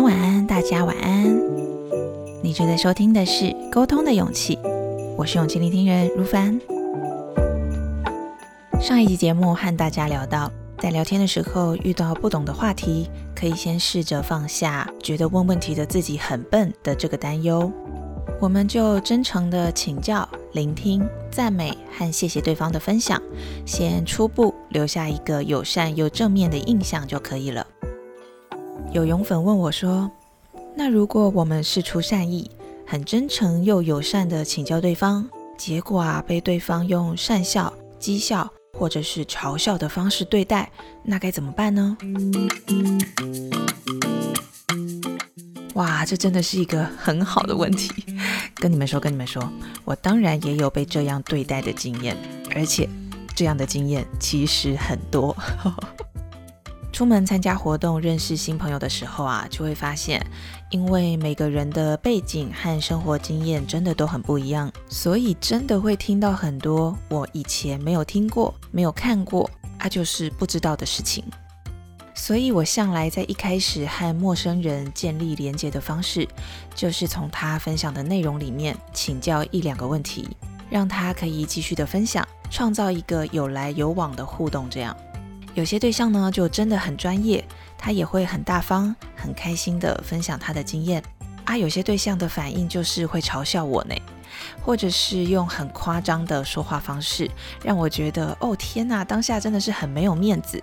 晚安，大家晚安。你正在收听的是《沟通的勇气》，我是勇气聆听人如凡。上一集节目和大家聊到，在聊天的时候遇到不懂的话题，可以先试着放下觉得问问题的自己很笨的这个担忧，我们就真诚的请教、聆听、赞美和谢谢对方的分享，先初步留下一个友善又正面的印象就可以了。有勇粉问我说：“那如果我们事出善意，很真诚又友善的请教对方，结果啊被对方用善笑、讥笑或者是嘲笑的方式对待，那该怎么办呢？”哇，这真的是一个很好的问题。跟你们说，跟你们说，我当然也有被这样对待的经验，而且这样的经验其实很多。出门参加活动、认识新朋友的时候啊，就会发现，因为每个人的背景和生活经验真的都很不一样，所以真的会听到很多我以前没有听过、没有看过，啊，就是不知道的事情。所以我向来在一开始和陌生人建立连接的方式，就是从他分享的内容里面请教一两个问题，让他可以继续的分享，创造一个有来有往的互动，这样。有些对象呢，就真的很专业，他也会很大方、很开心的分享他的经验啊。有些对象的反应就是会嘲笑我呢，或者是用很夸张的说话方式，让我觉得哦天哪，当下真的是很没有面子。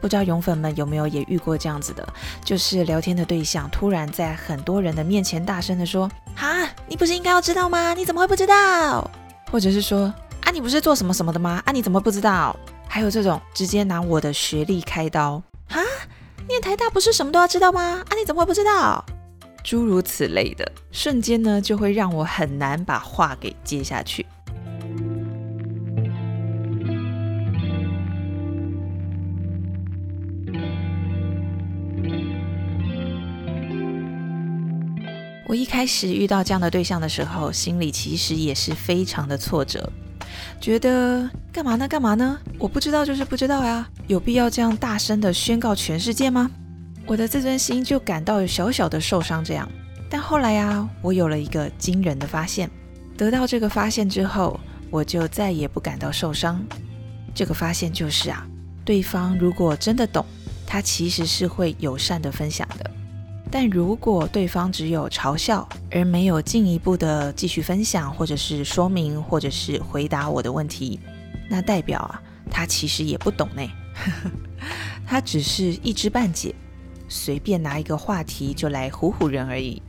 不知道勇粉们有没有也遇过这样子的，就是聊天的对象突然在很多人的面前大声的说：“哈，你不是应该要知道吗？你怎么会不知道？”或者是说：“啊，你不是做什么什么的吗？啊，你怎么不知道？”还有这种直接拿我的学历开刀啊！念台大不是什么都要知道吗？啊，你怎么会不知道？诸如此类的，瞬间呢就会让我很难把话给接下去。我一开始遇到这样的对象的时候，心里其实也是非常的挫折。觉得干嘛呢？干嘛呢？我不知道就是不知道呀，有必要这样大声的宣告全世界吗？我的自尊心就感到有小小的受伤。这样，但后来呀，我有了一个惊人的发现。得到这个发现之后，我就再也不感到受伤。这个发现就是啊，对方如果真的懂，他其实是会友善的分享的。但如果对方只有嘲笑，而没有进一步的继续分享，或者是说明，或者是回答我的问题，那代表啊，他其实也不懂呢。他只是一知半解，随便拿一个话题就来唬唬人而已。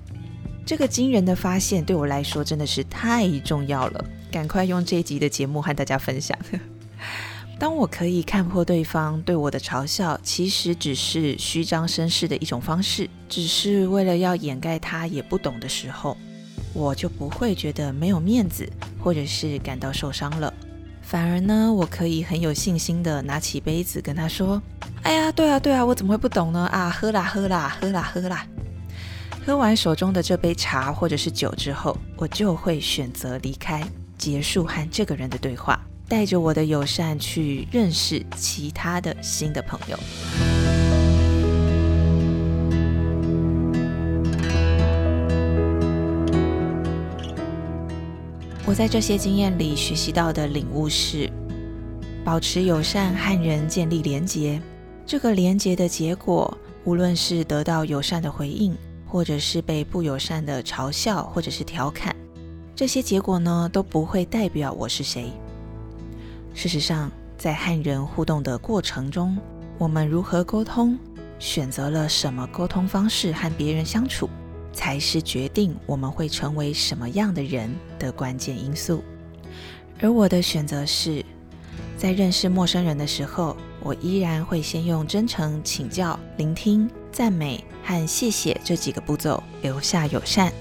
这个惊人的发现对我来说真的是太重要了，赶快用这一集的节目和大家分享。当我可以看破对方对我的嘲笑，其实只是虚张声势的一种方式，只是为了要掩盖他也不懂的时候，我就不会觉得没有面子，或者是感到受伤了。反而呢，我可以很有信心的拿起杯子跟他说：“哎呀，对啊，对啊，我怎么会不懂呢？啊，喝啦，喝啦，喝啦，喝啦。”喝完手中的这杯茶或者是酒之后，我就会选择离开，结束和这个人的对话。带着我的友善去认识其他的新的朋友。我在这些经验里学习到的领悟是：保持友善和人建立连结。这个连结的结果，无论是得到友善的回应，或者是被不友善的嘲笑或者是调侃，这些结果呢都不会代表我是谁。事实上，在和人互动的过程中，我们如何沟通，选择了什么沟通方式和别人相处，才是决定我们会成为什么样的人的关键因素。而我的选择是，在认识陌生人的时候，我依然会先用真诚请教、聆听、赞美和谢谢这几个步骤留下友善。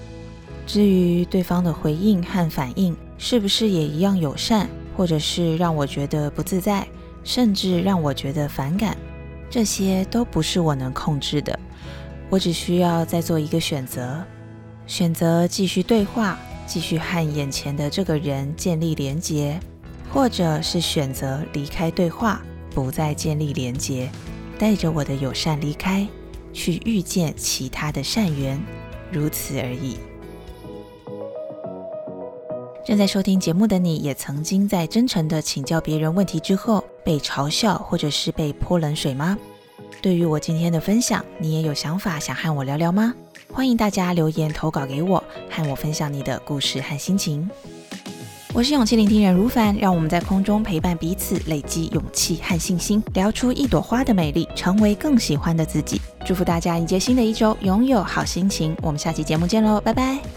至于对方的回应和反应是不是也一样友善？或者是让我觉得不自在，甚至让我觉得反感，这些都不是我能控制的。我只需要再做一个选择：选择继续对话，继续和眼前的这个人建立连结，或者是选择离开对话，不再建立连结，带着我的友善离开，去遇见其他的善缘，如此而已。正在收听节目的你，也曾经在真诚的请教别人问题之后，被嘲笑或者是被泼冷水吗？对于我今天的分享，你也有想法想和我聊聊吗？欢迎大家留言投稿给我，和我分享你的故事和心情。我是勇气聆听人如凡，让我们在空中陪伴彼此，累积勇气和信心，聊出一朵花的美丽，成为更喜欢的自己。祝福大家迎接新的一周，拥有好心情。我们下期节目见喽，拜拜。